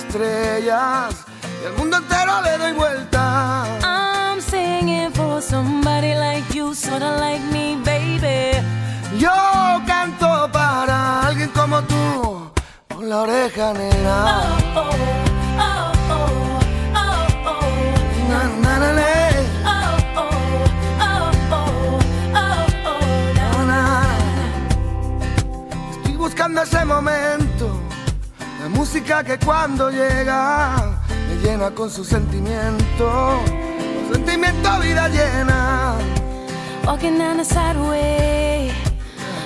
Estrellas que cuando llega me llena con su sentimiento. Sentimiento vida llena. Walking down the sideway,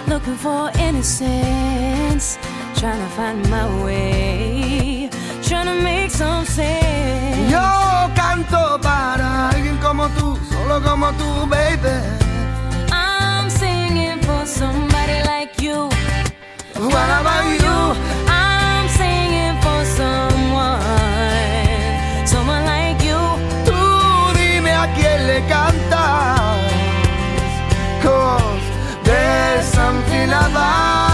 looking for innocence. Trying to find my way, trying to make some sense. Yo canto para alguien como tú, solo como tú, baby. I'm singing for somebody like you. What about you? falar.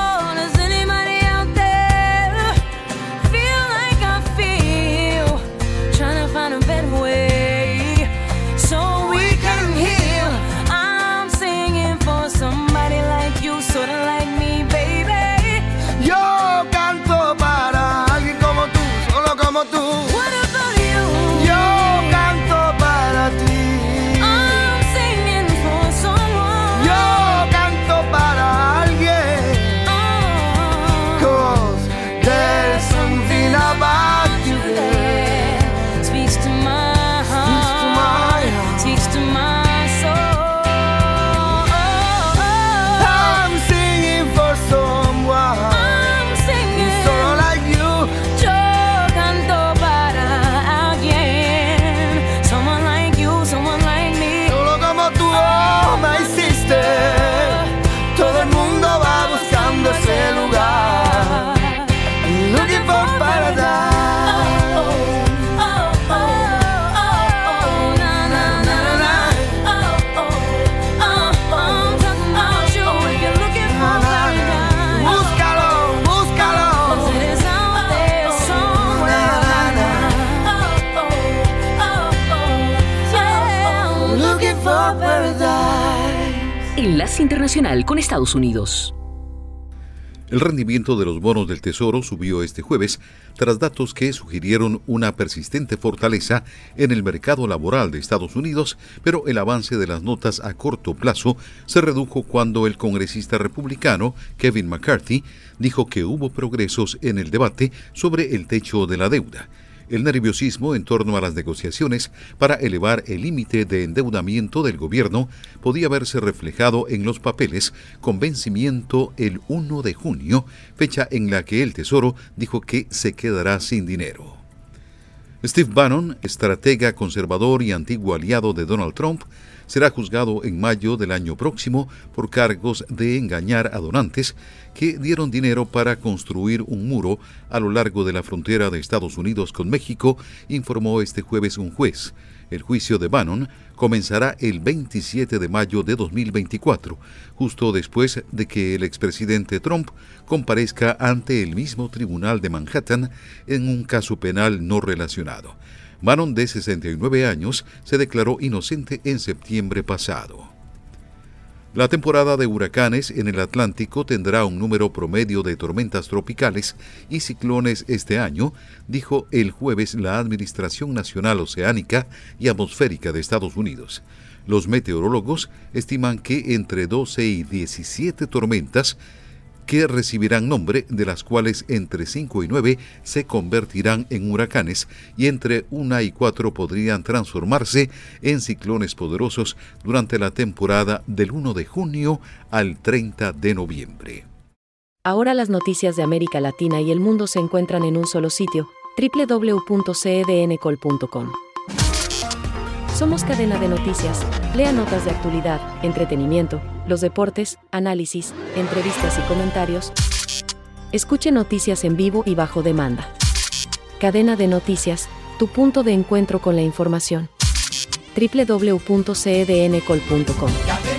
Internacional con Estados Unidos. El rendimiento de los bonos del Tesoro subió este jueves tras datos que sugirieron una persistente fortaleza en el mercado laboral de Estados Unidos, pero el avance de las notas a corto plazo se redujo cuando el congresista republicano Kevin McCarthy dijo que hubo progresos en el debate sobre el techo de la deuda el nerviosismo en torno a las negociaciones para elevar el límite de endeudamiento del gobierno podía verse reflejado en los papeles con vencimiento el 1 de junio, fecha en la que el Tesoro dijo que se quedará sin dinero. Steve Bannon, estratega conservador y antiguo aliado de Donald Trump, será juzgado en mayo del año próximo por cargos de engañar a donantes que dieron dinero para construir un muro a lo largo de la frontera de Estados Unidos con México, informó este jueves un juez. El juicio de Bannon comenzará el 27 de mayo de 2024, justo después de que el expresidente Trump comparezca ante el mismo tribunal de Manhattan en un caso penal no relacionado. Manon, de 69 años, se declaró inocente en septiembre pasado. La temporada de huracanes en el Atlántico tendrá un número promedio de tormentas tropicales y ciclones este año, dijo el jueves la Administración Nacional Oceánica y Atmosférica de Estados Unidos. Los meteorólogos estiman que entre 12 y 17 tormentas que recibirán nombre, de las cuales entre 5 y 9 se convertirán en huracanes y entre 1 y 4 podrían transformarse en ciclones poderosos durante la temporada del 1 de junio al 30 de noviembre. Ahora las noticias de América Latina y el mundo se encuentran en un solo sitio, www.cedncol.com. Somos cadena de noticias. Lea notas de actualidad, entretenimiento, los deportes, análisis, entrevistas y comentarios. Escuche noticias en vivo y bajo demanda. Cadena de noticias, tu punto de encuentro con la información. www.cedncol.com.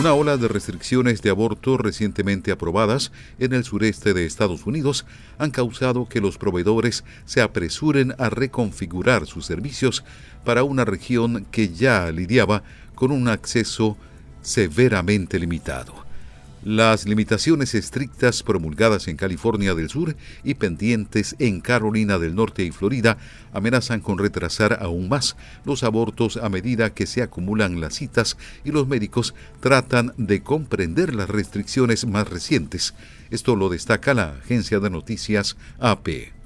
Una ola de restricciones de aborto recientemente aprobadas en el sureste de Estados Unidos han causado que los proveedores se apresuren a reconfigurar sus servicios para una región que ya lidiaba con un acceso severamente limitado. Las limitaciones estrictas promulgadas en California del Sur y pendientes en Carolina del Norte y Florida amenazan con retrasar aún más los abortos a medida que se acumulan las citas y los médicos tratan de comprender las restricciones más recientes. Esto lo destaca la agencia de noticias AP.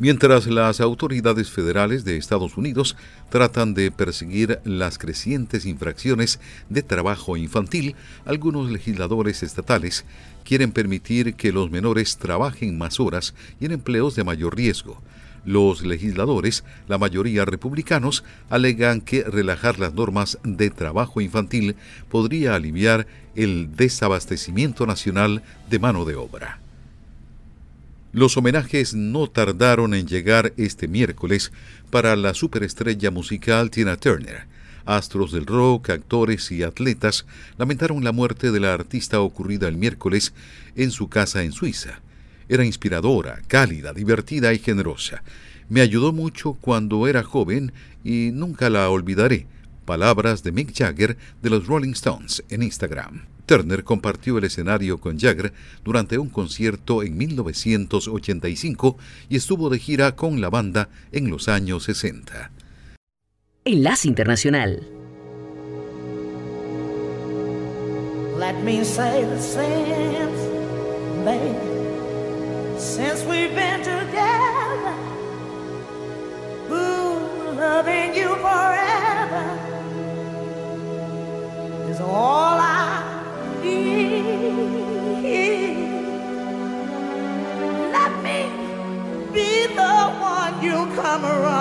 Mientras las autoridades federales de Estados Unidos tratan de perseguir las crecientes infracciones de trabajo infantil, algunos legisladores estatales quieren permitir que los menores trabajen más horas y en empleos de mayor riesgo. Los legisladores, la mayoría republicanos, alegan que relajar las normas de trabajo infantil podría aliviar el desabastecimiento nacional de mano de obra. Los homenajes no tardaron en llegar este miércoles para la superestrella musical Tina Turner. Astros del rock, actores y atletas lamentaron la muerte de la artista ocurrida el miércoles en su casa en Suiza. Era inspiradora, cálida, divertida y generosa. Me ayudó mucho cuando era joven y nunca la olvidaré. Palabras de Mick Jagger de los Rolling Stones en Instagram. Turner compartió el escenario con Jagger durante un concierto en 1985 y estuvo de gira con la banda en los años 60. Enlace Internacional. Let me say the same, baby. Since we've been together, ooh, loving you forever you come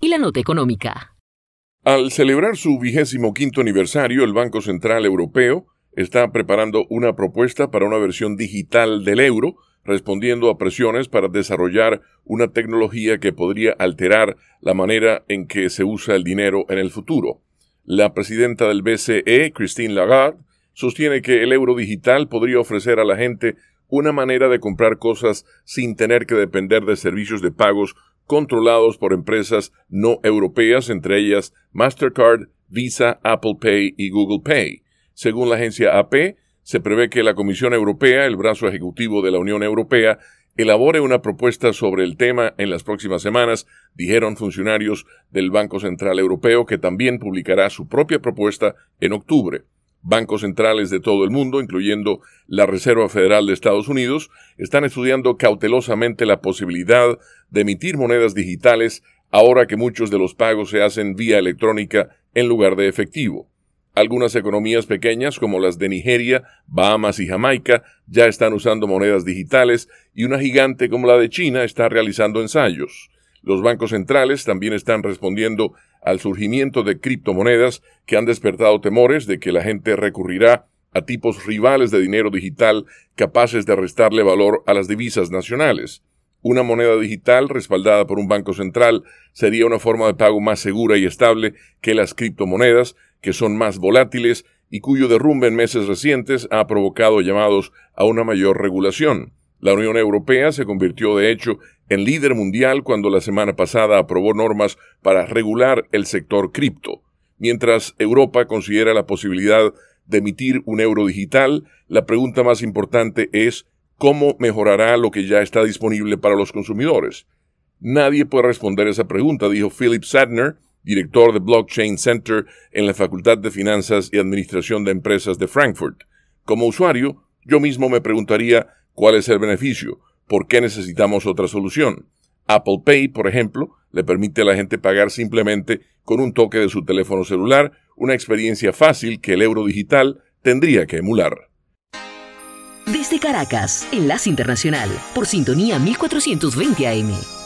Y la Nota Económica. Al celebrar su vigésimo quinto aniversario, el Banco Central Europeo está preparando una propuesta para una versión digital del euro, respondiendo a presiones para desarrollar una tecnología que podría alterar la manera en que se usa el dinero en el futuro. La presidenta del BCE, Christine Lagarde, sostiene que el euro digital podría ofrecer a la gente una manera de comprar cosas sin tener que depender de servicios de pagos controlados por empresas no europeas, entre ellas Mastercard, Visa, Apple Pay y Google Pay. Según la agencia AP, se prevé que la Comisión Europea, el brazo ejecutivo de la Unión Europea, elabore una propuesta sobre el tema en las próximas semanas, dijeron funcionarios del Banco Central Europeo, que también publicará su propia propuesta en octubre. Bancos centrales de todo el mundo, incluyendo la Reserva Federal de Estados Unidos, están estudiando cautelosamente la posibilidad de emitir monedas digitales ahora que muchos de los pagos se hacen vía electrónica en lugar de efectivo. Algunas economías pequeñas como las de Nigeria, Bahamas y Jamaica ya están usando monedas digitales y una gigante como la de China está realizando ensayos. Los bancos centrales también están respondiendo al surgimiento de criptomonedas que han despertado temores de que la gente recurrirá a tipos rivales de dinero digital capaces de restarle valor a las divisas nacionales. Una moneda digital respaldada por un banco central sería una forma de pago más segura y estable que las criptomonedas, que son más volátiles y cuyo derrumbe en meses recientes ha provocado llamados a una mayor regulación. La Unión Europea se convirtió, de hecho, en líder mundial cuando la semana pasada aprobó normas para regular el sector cripto. Mientras Europa considera la posibilidad de emitir un euro digital, la pregunta más importante es cómo mejorará lo que ya está disponible para los consumidores. Nadie puede responder esa pregunta, dijo Philip Sadner, director de Blockchain Center en la Facultad de Finanzas y Administración de Empresas de Frankfurt. Como usuario, yo mismo me preguntaría cuál es el beneficio, por qué necesitamos otra solución. Apple Pay, por ejemplo, le permite a la gente pagar simplemente con un toque de su teléfono celular, una experiencia fácil que el euro digital tendría que emular. Desde Caracas, Enlace Internacional, por sintonía 1420 AM.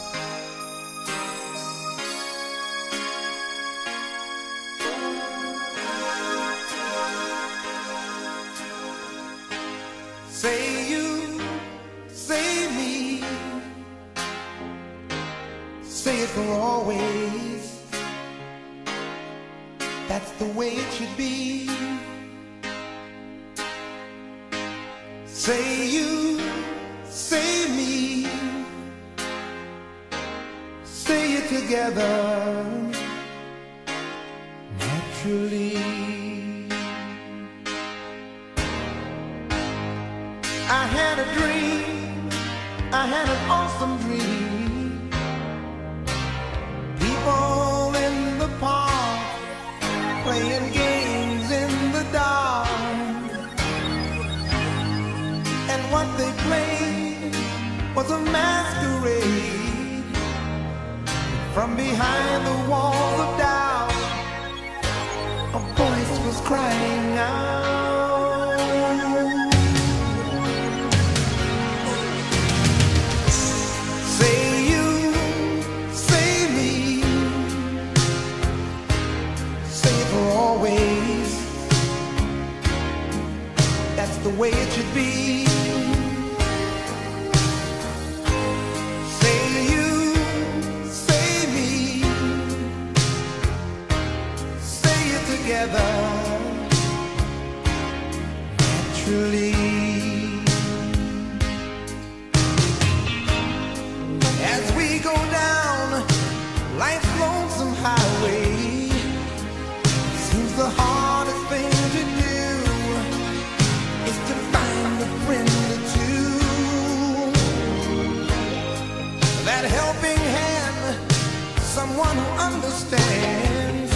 understands.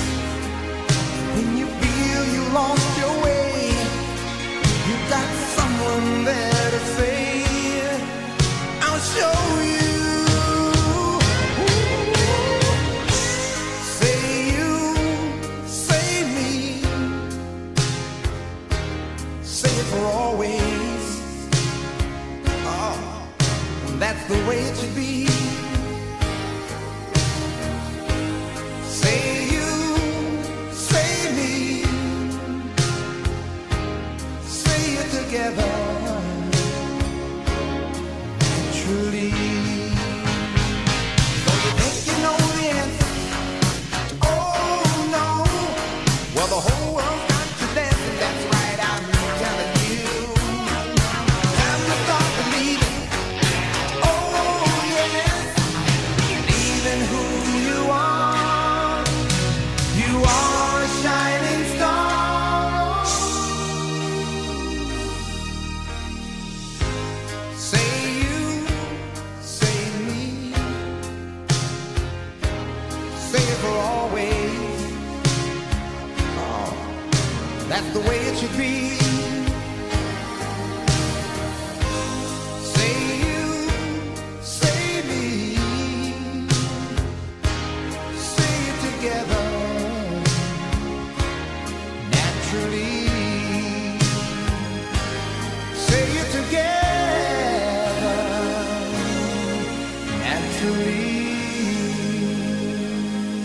When you feel you lost your way, you got someone there to say, I'll show you.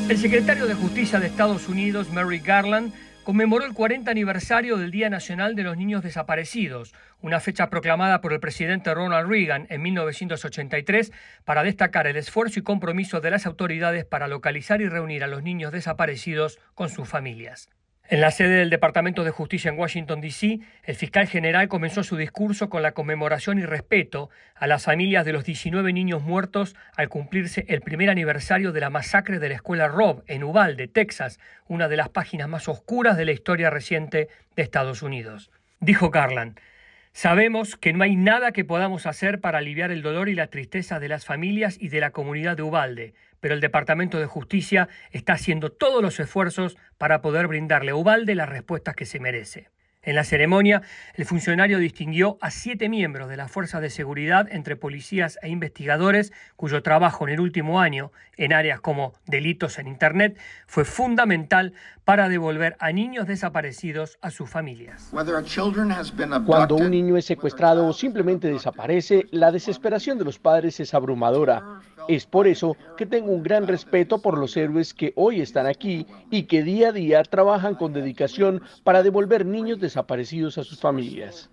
El secretario de Justicia de Estados Unidos, Mary Garland, conmemoró el 40 aniversario del Día Nacional de los Niños Desaparecidos, una fecha proclamada por el presidente Ronald Reagan en 1983 para destacar el esfuerzo y compromiso de las autoridades para localizar y reunir a los niños desaparecidos con sus familias. En la sede del Departamento de Justicia en Washington, D.C., el fiscal general comenzó su discurso con la conmemoración y respeto a las familias de los 19 niños muertos al cumplirse el primer aniversario de la masacre de la escuela Robb en Uvalde, Texas, una de las páginas más oscuras de la historia reciente de Estados Unidos. Dijo Garland, Sabemos que no hay nada que podamos hacer para aliviar el dolor y la tristeza de las familias y de la comunidad de Ubalde, pero el Departamento de Justicia está haciendo todos los esfuerzos para poder brindarle a Ubalde las respuestas que se merece. En la ceremonia, el funcionario distinguió a siete miembros de las fuerzas de seguridad entre policías e investigadores cuyo trabajo en el último año, en áreas como delitos en Internet, fue fundamental para devolver a niños desaparecidos a sus familias. Cuando un niño es secuestrado o simplemente desaparece, la desesperación de los padres es abrumadora. Es por eso que tengo un gran respeto por los héroes que hoy están aquí y que día a día trabajan con dedicación para devolver niños desaparecidos a sus familias.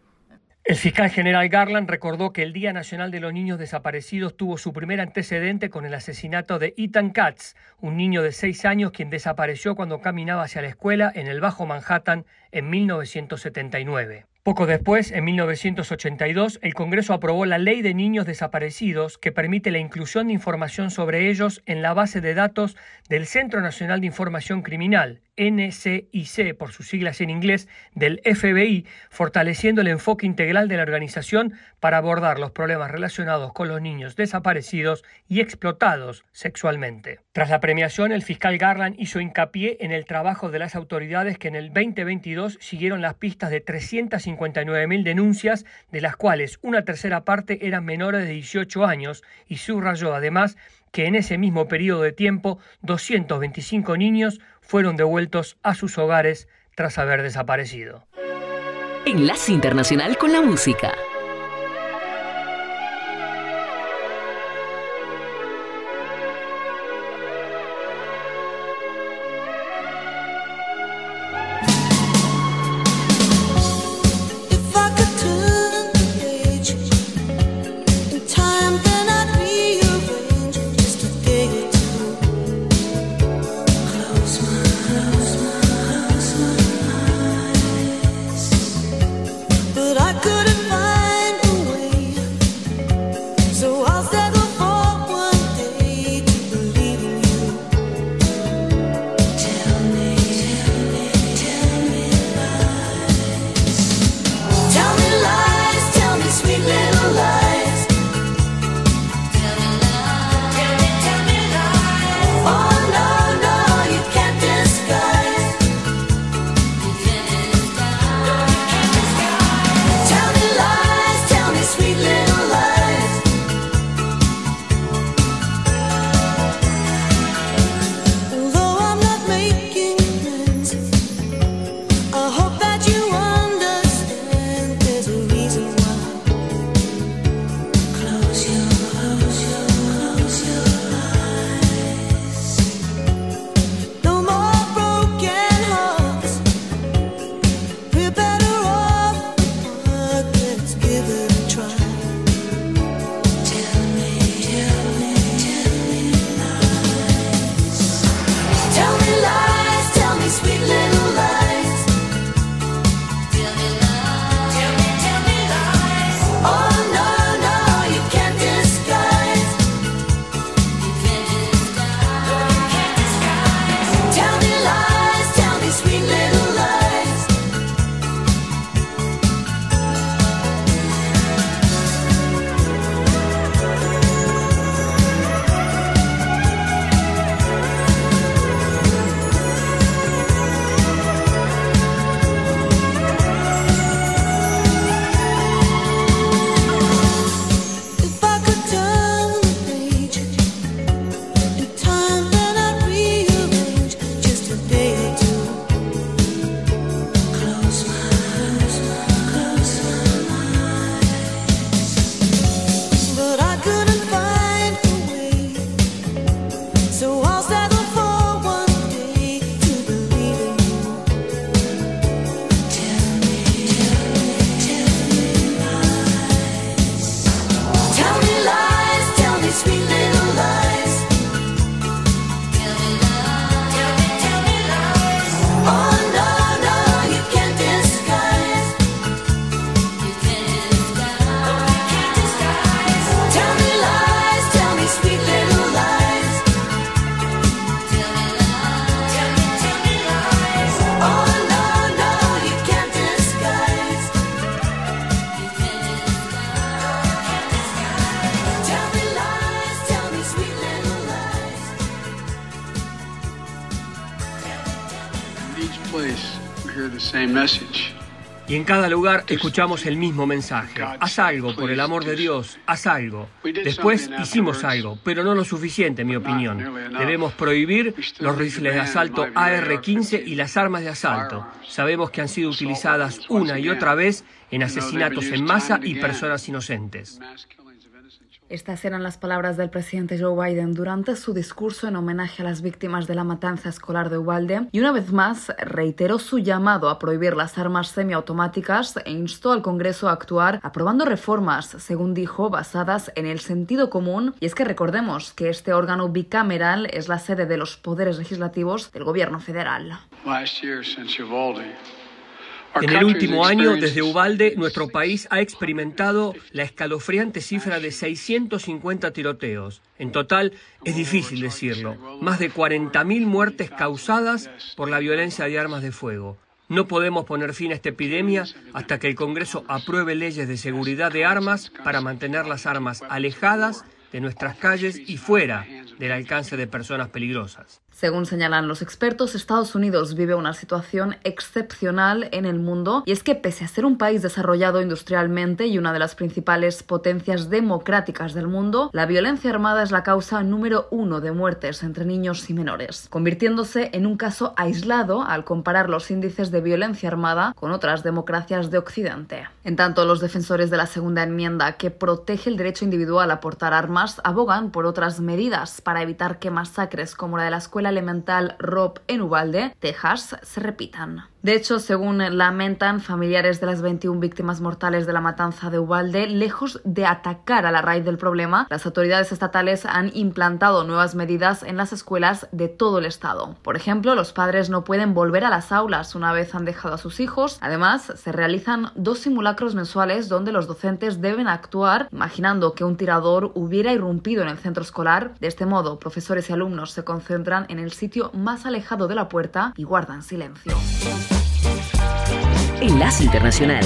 El fiscal general Garland recordó que el Día Nacional de los Niños Desaparecidos tuvo su primer antecedente con el asesinato de Ethan Katz, un niño de seis años quien desapareció cuando caminaba hacia la escuela en el Bajo Manhattan en 1979. Poco después, en 1982, el Congreso aprobó la Ley de Niños Desaparecidos que permite la inclusión de información sobre ellos en la base de datos del Centro Nacional de Información Criminal, NCIC por sus siglas en inglés, del FBI, fortaleciendo el enfoque integral de la organización para abordar los problemas relacionados con los niños desaparecidos y explotados sexualmente. Tras la premiación, el fiscal Garland hizo hincapié en el trabajo de las autoridades que en el 2022 siguieron las pistas de 359.000 denuncias, de las cuales una tercera parte eran menores de 18 años, y subrayó además que en ese mismo periodo de tiempo 225 niños fueron devueltos a sus hogares tras haber desaparecido. Enlace Internacional con la Música. Y en cada lugar escuchamos el mismo mensaje. Haz algo, por el amor de Dios, haz algo. Después hicimos algo, pero no lo suficiente, en mi opinión. Debemos prohibir los rifles de asalto AR-15 y las armas de asalto. Sabemos que han sido utilizadas una y otra vez en asesinatos en masa y personas inocentes. Estas eran las palabras del presidente Joe Biden durante su discurso en homenaje a las víctimas de la matanza escolar de Ubalde y una vez más reiteró su llamado a prohibir las armas semiautomáticas e instó al Congreso a actuar aprobando reformas, según dijo, basadas en el sentido común. Y es que recordemos que este órgano bicameral es la sede de los poderes legislativos del gobierno federal. En el último año, desde Ubalde, nuestro país ha experimentado la escalofriante cifra de 650 tiroteos. En total, es difícil decirlo, más de 40.000 muertes causadas por la violencia de armas de fuego. No podemos poner fin a esta epidemia hasta que el Congreso apruebe leyes de seguridad de armas para mantener las armas alejadas de nuestras calles y fuera del alcance de personas peligrosas. Según señalan los expertos, Estados Unidos vive una situación excepcional en el mundo y es que pese a ser un país desarrollado industrialmente y una de las principales potencias democráticas del mundo, la violencia armada es la causa número uno de muertes entre niños y menores, convirtiéndose en un caso aislado al comparar los índices de violencia armada con otras democracias de Occidente. En tanto, los defensores de la segunda enmienda que protege el derecho individual a portar armas abogan por otras medidas para evitar que masacres como la de la escuela elemental Rob en Ubalde, Texas, se repitan. De hecho, según lamentan familiares de las 21 víctimas mortales de la matanza de Ubalde, lejos de atacar a la raíz del problema, las autoridades estatales han implantado nuevas medidas en las escuelas de todo el estado. Por ejemplo, los padres no pueden volver a las aulas una vez han dejado a sus hijos. Además, se realizan dos simulacros mensuales donde los docentes deben actuar imaginando que un tirador hubiera irrumpido en el centro escolar. De este modo, profesores y alumnos se concentran en el sitio más alejado de la puerta y guardan silencio. Enlace Internacional.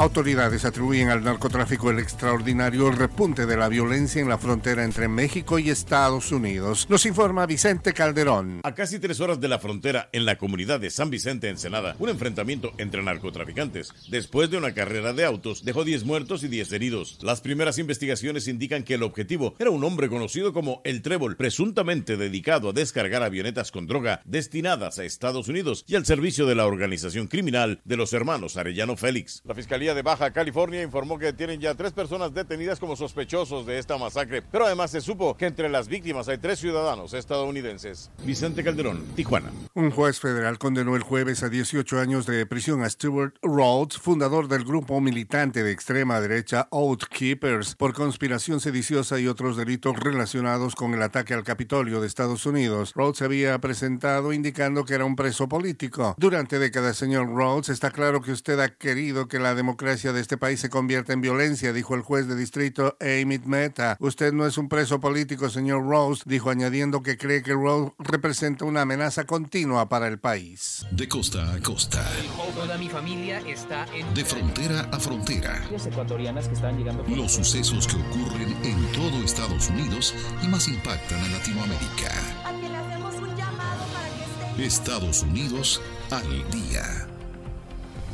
Autoridades atribuyen al narcotráfico el extraordinario repunte de la violencia en la frontera entre México y Estados Unidos. Nos informa Vicente Calderón. A casi tres horas de la frontera, en la comunidad de San Vicente Ensenada, un enfrentamiento entre narcotraficantes, después de una carrera de autos, dejó 10 muertos y 10 heridos. Las primeras investigaciones indican que el objetivo era un hombre conocido como El Trébol, presuntamente dedicado a descargar avionetas con droga destinadas a Estados Unidos y al servicio de la organización criminal de los hermanos Arellano Félix. La Fiscalía de Baja California informó que tienen ya tres personas detenidas como sospechosos de esta masacre, pero además se supo que entre las víctimas hay tres ciudadanos estadounidenses. Vicente Calderón, Tijuana. Un juez federal condenó el jueves a 18 años de prisión a Stuart Rhodes, fundador del grupo militante de extrema derecha Oath Keepers, por conspiración sediciosa y otros delitos relacionados con el ataque al Capitolio de Estados Unidos. Rhodes se había presentado indicando que era un preso político. Durante décadas, señor Rhodes, está claro que usted ha querido que la democracia democracia de este país se convierte en violencia, dijo el juez de distrito Amit Mehta. Usted no es un preso político, señor Rose, dijo añadiendo que cree que Rose representa una amenaza continua para el país. De costa a costa. Toda mi familia está en... De frontera a frontera. Los sucesos que ocurren en todo Estados Unidos y más impactan a Latinoamérica. Estados Unidos al día.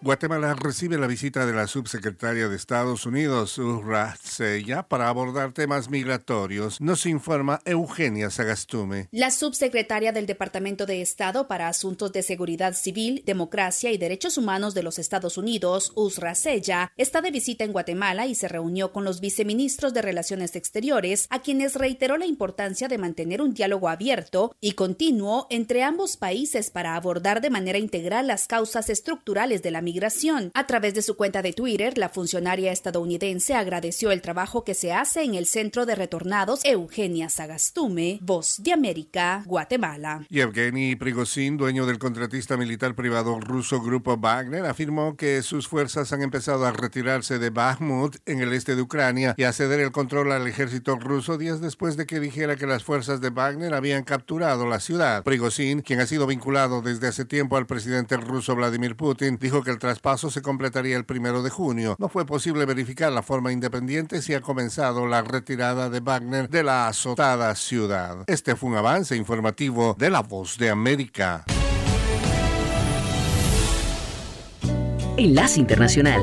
Guatemala recibe la visita de la subsecretaria de Estados Unidos, Urra Sella, para abordar temas migratorios, nos informa Eugenia Sagastume. La subsecretaria del Departamento de Estado para Asuntos de Seguridad Civil, Democracia y Derechos Humanos de los Estados Unidos, Usra Sella, está de visita en Guatemala y se reunió con los viceministros de Relaciones Exteriores, a quienes reiteró la importancia de mantener un diálogo abierto y continuo entre ambos países para abordar de manera integral las causas estructurales de la migración. A través de su cuenta de Twitter, la funcionaria estadounidense agradeció el trabajo que se hace en el Centro de Retornados Eugenia Sagastume, Voz de América, Guatemala. Yevgeny Prigozhin, dueño del contratista militar privado ruso Grupo Wagner, afirmó que sus fuerzas han empezado a retirarse de Bakhmut en el este de Ucrania y a ceder el control al ejército ruso días después de que dijera que las fuerzas de Wagner habían capturado la ciudad. Prigozhin, quien ha sido vinculado desde hace tiempo al presidente ruso Vladimir Putin, dijo que el traspaso se completaría el primero de junio. No fue posible verificar la forma independiente si ha comenzado la retirada de Wagner de la azotada ciudad. Este fue un avance informativo de La Voz de América. Enlace Internacional.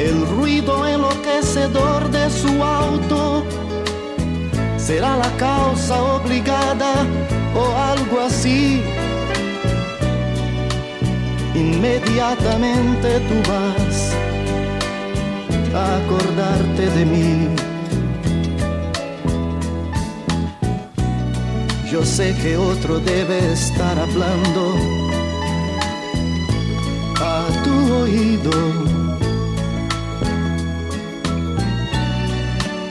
El ruido enloquecedor de su auto será la causa obligada o algo así. Inmediatamente tú vas a acordarte de mí. Yo sé que otro debe estar hablando a tu oído.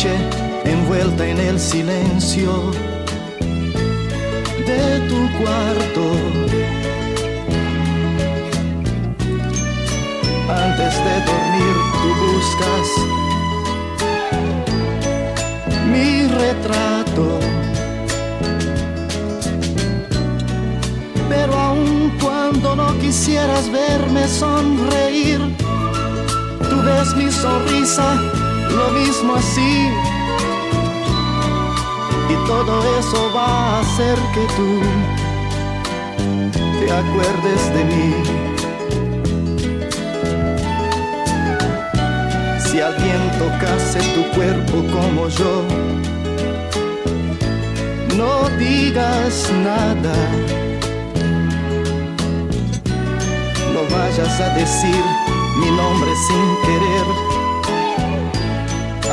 Noche, envuelta en el silencio de tu cuarto. Antes de dormir tú buscas mi retrato. Pero aun cuando no quisieras verme sonreír, tú ves mi sonrisa lo mismo así. Y todo eso va a hacer que tú te acuerdes de mí. Si alguien tocase tu cuerpo como yo, no digas nada. No vayas a decir mi nombre sin querer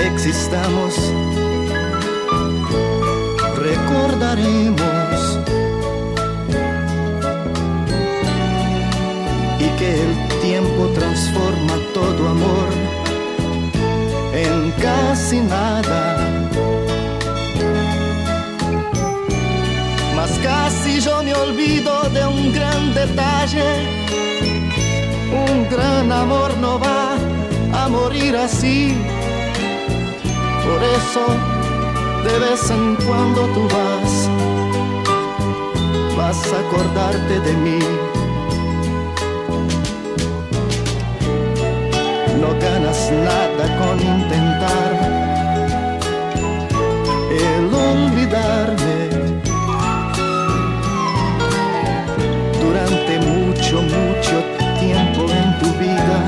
existamos, recordaremos y que el tiempo transforma todo amor en casi nada. Mas casi yo me olvido de un gran detalle. Un gran amor no va a morir así. Por eso de vez en cuando tú vas, vas a acordarte de mí. no ganas nada con intentar el olvidarme. Durante mucho, mucho tiempo en tu vida,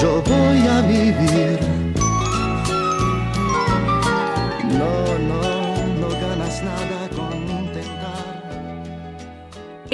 yo voy a vivir.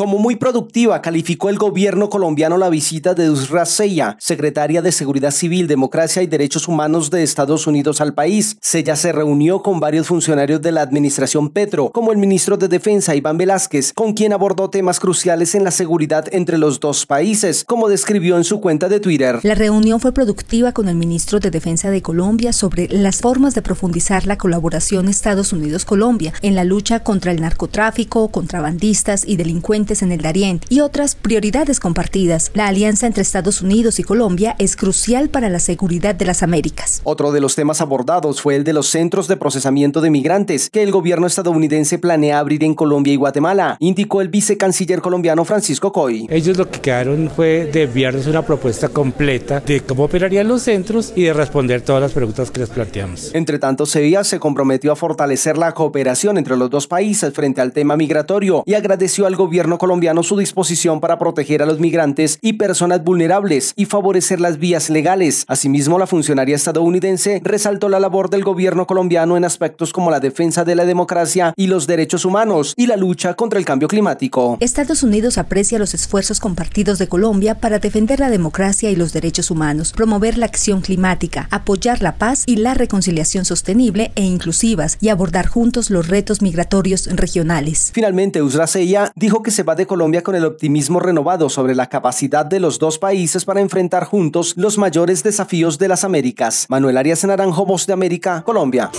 Como muy productiva, calificó el gobierno colombiano la visita de Usra Seya, secretaria de Seguridad Civil, Democracia y Derechos Humanos de Estados Unidos al país. Sella se reunió con varios funcionarios de la administración Petro, como el ministro de Defensa Iván Velázquez, con quien abordó temas cruciales en la seguridad entre los dos países, como describió en su cuenta de Twitter. La reunión fue productiva con el ministro de Defensa de Colombia sobre las formas de profundizar la colaboración Estados Unidos-Colombia en la lucha contra el narcotráfico, contrabandistas y delincuentes en el Darién y otras prioridades compartidas. La alianza entre Estados Unidos y Colombia es crucial para la seguridad de las Américas. Otro de los temas abordados fue el de los centros de procesamiento de migrantes que el gobierno estadounidense planea abrir en Colombia y Guatemala, indicó el vicecanciller colombiano Francisco Coy. Ellos lo que quedaron fue de enviarnos una propuesta completa de cómo operarían los centros y de responder todas las preguntas que les planteamos. Entre tanto, Sevilla se comprometió a fortalecer la cooperación entre los dos países frente al tema migratorio y agradeció al gobierno colombiano su disposición para proteger a los migrantes y personas vulnerables y favorecer las vías legales. Asimismo, la funcionaria estadounidense resaltó la labor del gobierno colombiano en aspectos como la defensa de la democracia y los derechos humanos y la lucha contra el cambio climático. Estados Unidos aprecia los esfuerzos compartidos de Colombia para defender la democracia y los derechos humanos, promover la acción climática, apoyar la paz y la reconciliación sostenible e inclusivas y abordar juntos los retos migratorios regionales. Finalmente, Usra Seya dijo que se va de Colombia con el optimismo renovado sobre la capacidad de los dos países para enfrentar juntos los mayores desafíos de las Américas. Manuel Arias Naranjo, Voz de América, Colombia.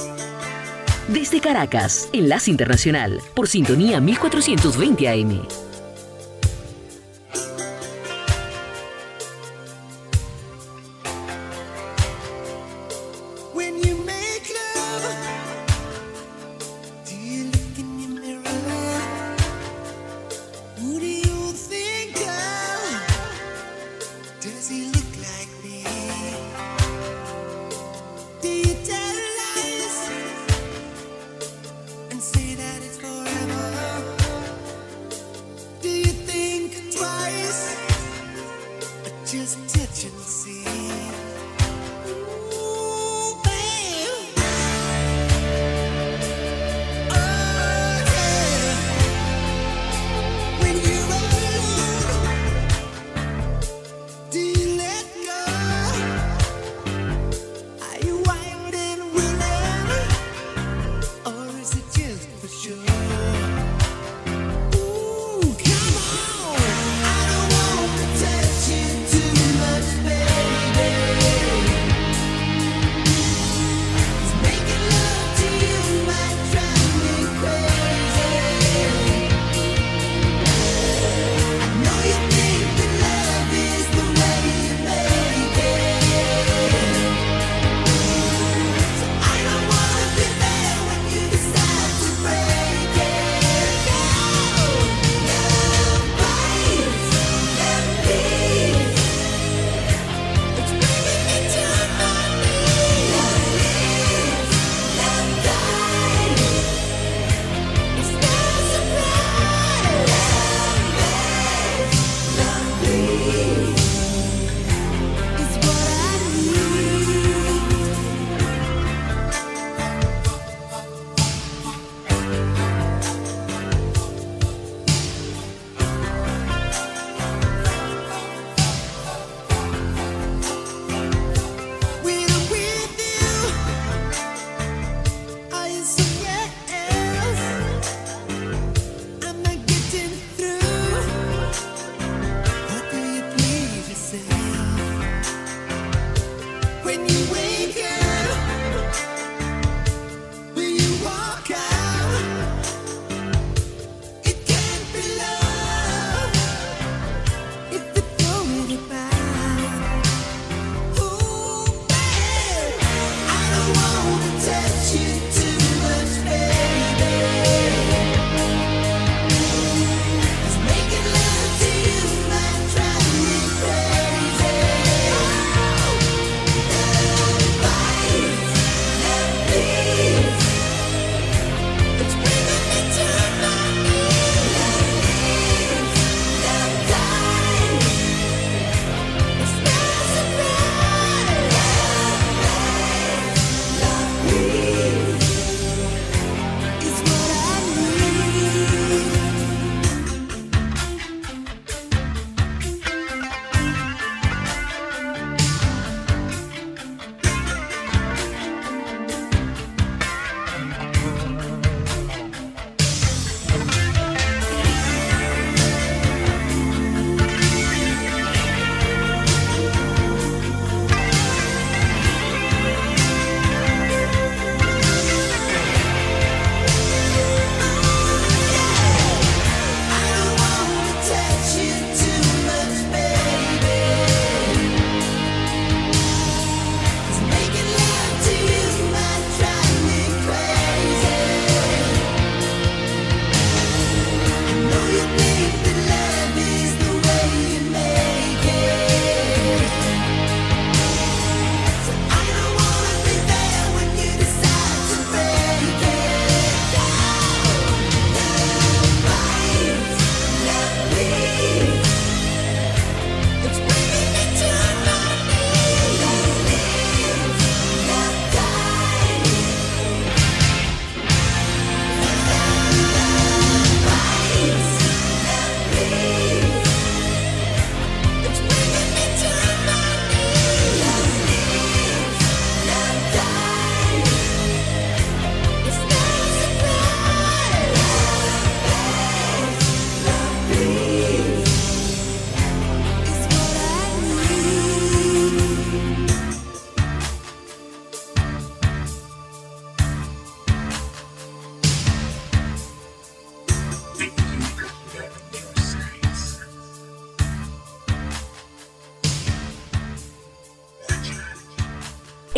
Desde Caracas, Enlace Internacional, por sintonía 1420 AM.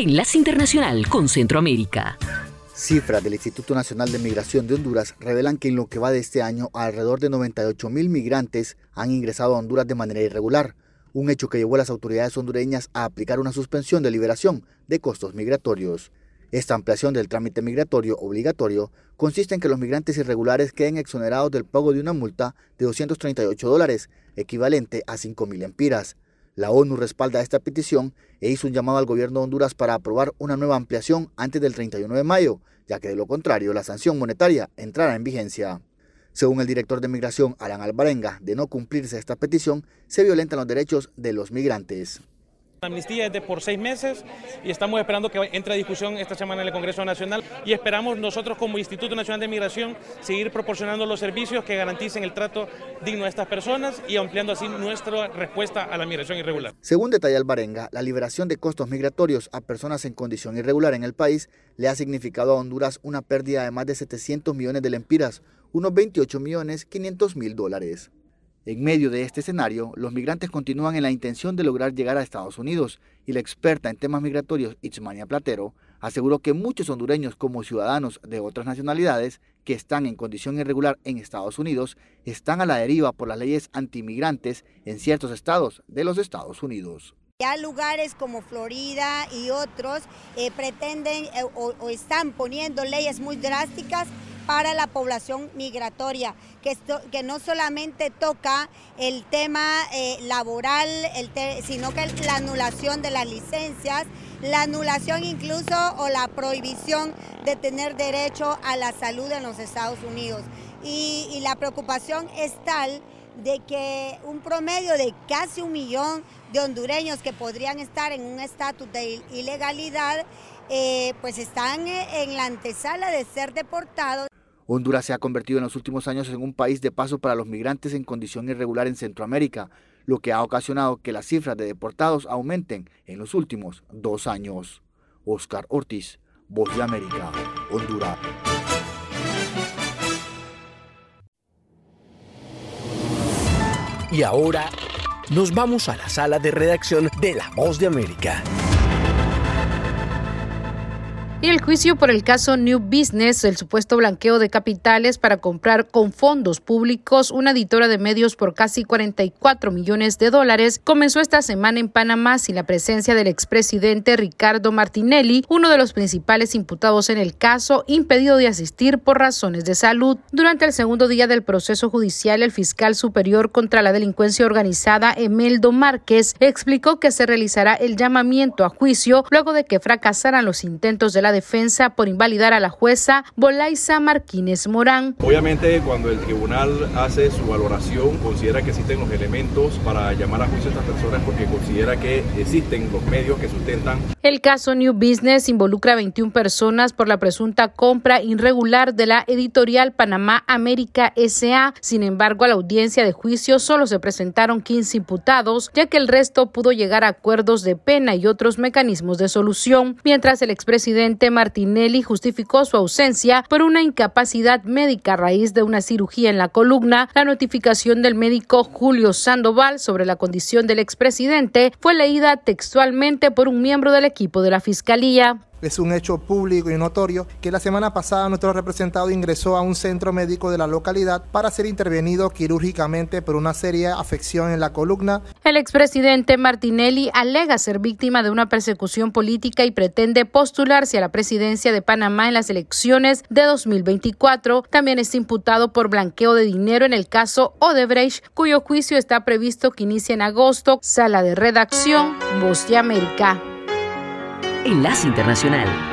Enlace Internacional con Centroamérica. Cifras del Instituto Nacional de Migración de Honduras revelan que en lo que va de este año alrededor de 98 mil migrantes han ingresado a Honduras de manera irregular, un hecho que llevó a las autoridades hondureñas a aplicar una suspensión de liberación de costos migratorios. Esta ampliación del trámite migratorio obligatorio consiste en que los migrantes irregulares queden exonerados del pago de una multa de 238 dólares, equivalente a 5.000 empiras. La ONU respalda esta petición e hizo un llamado al gobierno de Honduras para aprobar una nueva ampliación antes del 31 de mayo, ya que de lo contrario la sanción monetaria entrará en vigencia. Según el director de Migración, Alan Alvarenga, de no cumplirse esta petición, se violentan los derechos de los migrantes. La amnistía es de por seis meses y estamos esperando que entre a discusión esta semana en el Congreso Nacional y esperamos nosotros como Instituto Nacional de Migración seguir proporcionando los servicios que garanticen el trato digno a estas personas y ampliando así nuestra respuesta a la migración irregular. Según detalla Alvarenga, la liberación de costos migratorios a personas en condición irregular en el país le ha significado a Honduras una pérdida de más de 700 millones de lempiras, unos 28 millones 500 mil dólares. En medio de este escenario, los migrantes continúan en la intención de lograr llegar a Estados Unidos y la experta en temas migratorios Itzmania Platero aseguró que muchos hondureños como ciudadanos de otras nacionalidades que están en condición irregular en Estados Unidos están a la deriva por las leyes antimigrantes en ciertos estados de los Estados Unidos. Ya lugares como Florida y otros eh, pretenden eh, o están poniendo leyes muy drásticas para la población migratoria, que, que no solamente toca el tema eh, laboral, sino que la anulación de las licencias, la anulación incluso o la prohibición de tener derecho a la salud en los Estados Unidos. Y, y la preocupación es tal de que un promedio de casi un millón de hondureños que podrían estar en un estatus de ilegalidad, eh, pues están eh, en la antesala de ser deportados. Honduras se ha convertido en los últimos años en un país de paso para los migrantes en condición irregular en Centroamérica, lo que ha ocasionado que las cifras de deportados aumenten en los últimos dos años. Oscar Ortiz, Voz de América, Honduras. Y ahora nos vamos a la sala de redacción de La Voz de América. Y el juicio por el caso New Business, el supuesto blanqueo de capitales para comprar con fondos públicos una editora de medios por casi 44 millones de dólares, comenzó esta semana en Panamá sin la presencia del expresidente Ricardo Martinelli, uno de los principales imputados en el caso, impedido de asistir por razones de salud. Durante el segundo día del proceso judicial, el fiscal superior contra la delincuencia organizada, Emeldo Márquez, explicó que se realizará el llamamiento a juicio luego de que fracasaran los intentos de la defensa por invalidar a la jueza Bolaisa Martínez Morán. Obviamente, cuando el tribunal hace su valoración, considera que existen los elementos para llamar a juicio a estas personas porque considera que existen los medios que sustentan. El caso New Business involucra a 21 personas por la presunta compra irregular de la editorial Panamá América SA. Sin embargo, a la audiencia de juicio solo se presentaron 15 imputados, ya que el resto pudo llegar a acuerdos de pena y otros mecanismos de solución, mientras el expresidente Martinelli justificó su ausencia por una incapacidad médica a raíz de una cirugía en la columna. La notificación del médico Julio Sandoval sobre la condición del expresidente fue leída textualmente por un miembro del equipo de la Fiscalía. Es un hecho público y notorio que la semana pasada nuestro representado ingresó a un centro médico de la localidad para ser intervenido quirúrgicamente por una seria afección en la columna. El expresidente Martinelli alega ser víctima de una persecución política y pretende postularse a la presidencia de Panamá en las elecciones de 2024. También es imputado por blanqueo de dinero en el caso Odebrecht, cuyo juicio está previsto que inicie en agosto. Sala de redacción, Voz de América. Enlace Internacional.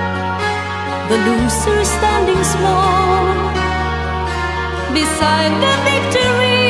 the loser standing small beside the victory.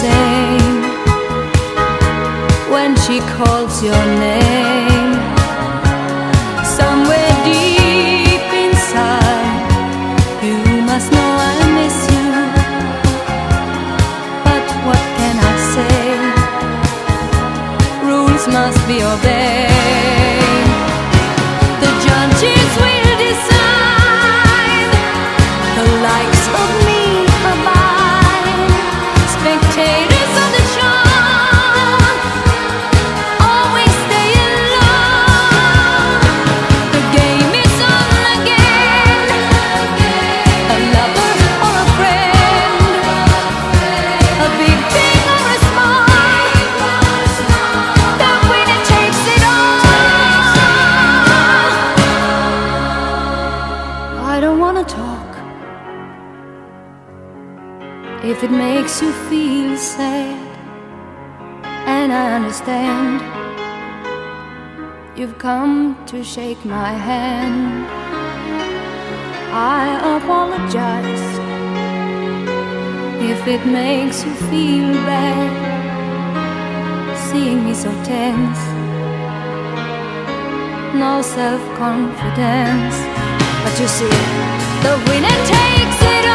Same when she calls your name? Shake my hand. I apologize if it makes you feel bad, seeing me so tense, no self confidence. But you see, the winner takes it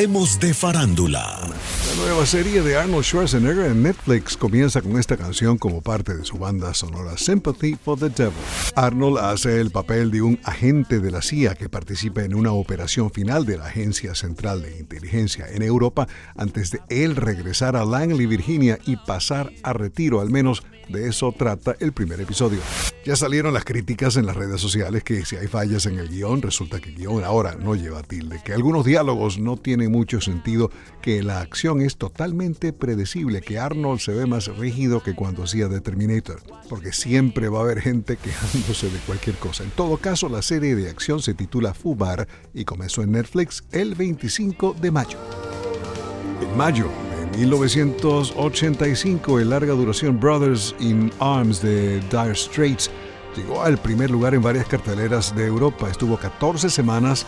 hablemos de farándula. La nueva serie de Arnold Schwarzenegger en Netflix comienza con esta canción como parte de su banda sonora Sympathy for the Devil. Arnold hace el papel de un agente de la CIA que participa en una operación final de la Agencia Central de Inteligencia en Europa antes de él regresar a Langley, Virginia y pasar a retiro, al menos de eso trata el primer episodio. Ya salieron las críticas en las redes sociales que si hay fallas en el guion, resulta que el guion ahora no lleva tilde, que algunos diálogos no tienen mucho sentido, que la acción es totalmente predecible, que Arnold se ve más rígido que cuando hacía The Terminator, porque siempre va a haber gente quejándose de cualquier cosa. En todo caso, la serie de acción se titula Fubar y comenzó en Netflix el 25 de mayo. En mayo, 1985, el larga duración Brothers in Arms de Dire Straits llegó al primer lugar en varias carteleras de Europa. Estuvo 14 semanas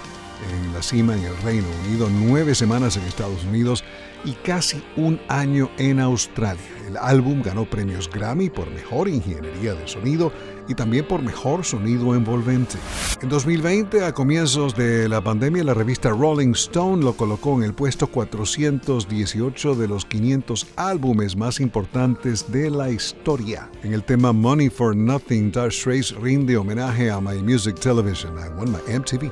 en la cima en el Reino Unido, nueve semanas en Estados Unidos y casi un año en Australia. El álbum ganó premios Grammy por mejor ingeniería de sonido y también por mejor sonido envolvente. En 2020, a comienzos de la pandemia, la revista Rolling Stone lo colocó en el puesto 418 de los 500 álbumes más importantes de la historia. En el tema Money for Nothing, Dark Straits rinde homenaje a My Music Television, I Want My MTV.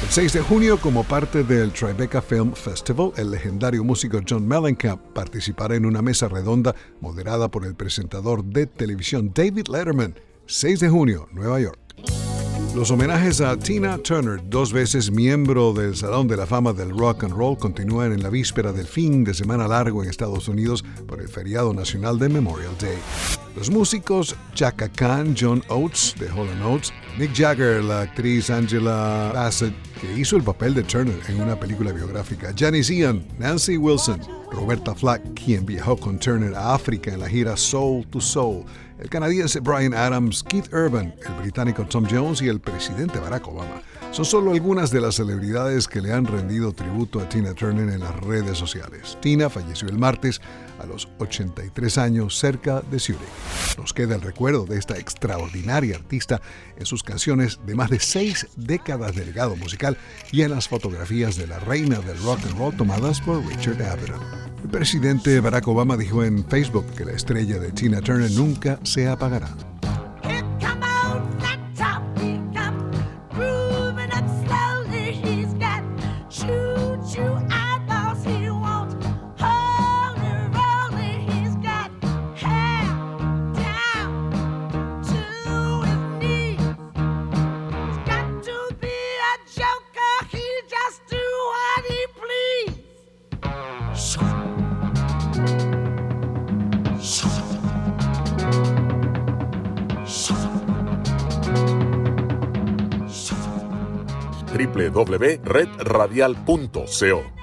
El 6 de junio, como parte del Tribeca Film Festival, el legendario músico John Mellencamp participará en una mesa redonda moderada por el presentador de televisión David Letterman. 6 de junio, Nueva York. Los homenajes a Tina Turner, dos veces miembro del Salón de la Fama del Rock and Roll, continúan en la víspera del fin de semana largo en Estados Unidos por el feriado nacional de Memorial Day. Los músicos Chaka Khan, John Oates de Hall Oates, Mick Jagger, la actriz Angela Bassett, que hizo el papel de Turner en una película biográfica, Janis Ian, Nancy Wilson, Roberta Flack, quien viajó con Turner a África en la gira Soul to Soul, el canadiense Brian Adams, Keith Urban, el británico Tom Jones y el presidente Barack Obama. Son solo algunas de las celebridades que le han rendido tributo a Tina Turner en las redes sociales. Tina falleció el martes a los 83 años cerca de Zurich. Nos queda el recuerdo de esta extraordinaria artista en sus canciones de más de seis décadas de legado musical y en las fotografías de la reina del rock and roll tomadas por Richard Avedon. El presidente Barack Obama dijo en Facebook que la estrella de Tina Turner nunca se apagará. www.redradial.co.